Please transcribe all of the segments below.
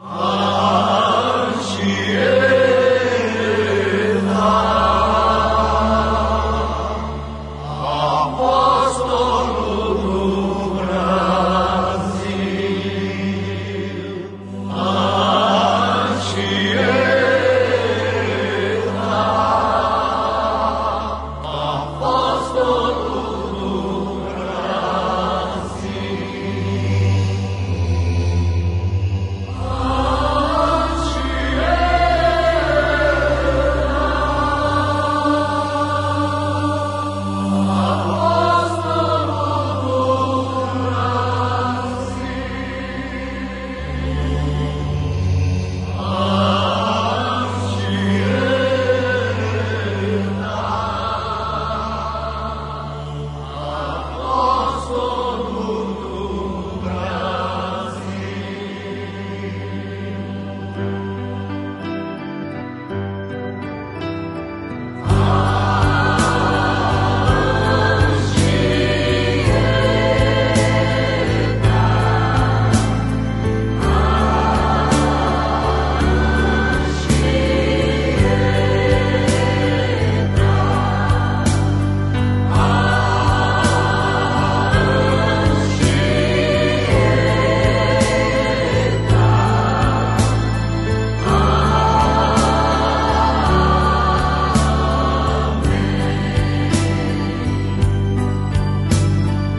Amen.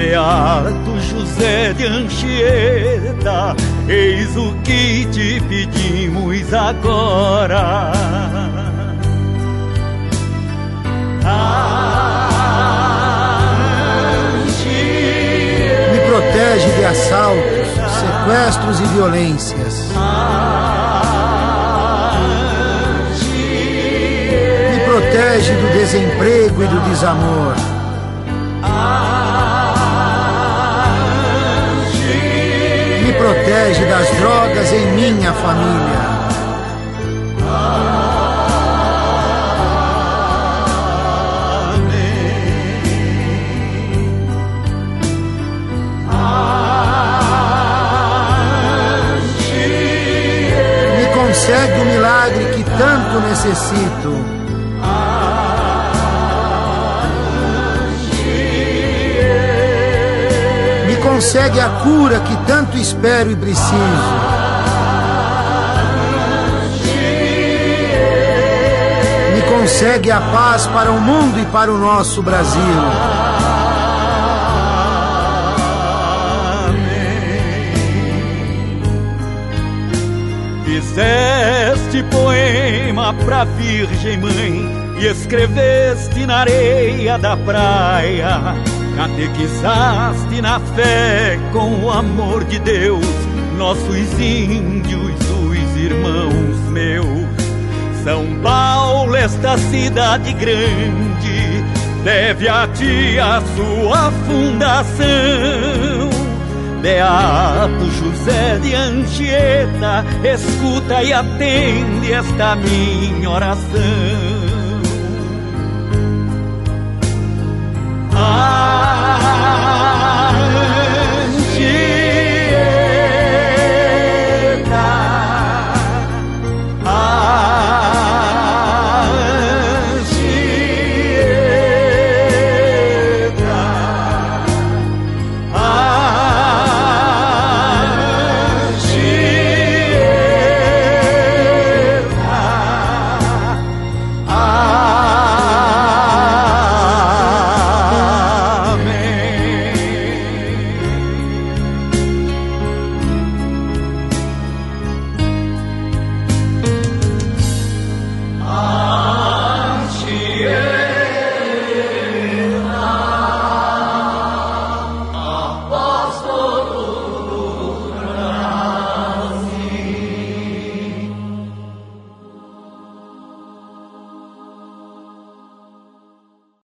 Beato José de Anchieta, eis o que te pedimos agora. Me protege de assaltos, sequestros e violências. protege do desemprego e do desamor. Protege das drogas em minha família. Concede o milagre que tanto necessito. Consegue a cura que tanto espero e preciso. Me consegue a paz para o mundo e para o nosso Brasil. Fizeste poema pra Virgem Mãe e escreveste na areia da praia Catequizaste na fé com o amor de Deus, nossos índios, os irmãos meus. São Paulo, esta cidade grande, deve a ti a sua fundação. Beato José de Anchieta, escuta e atende esta minha oração. Ah,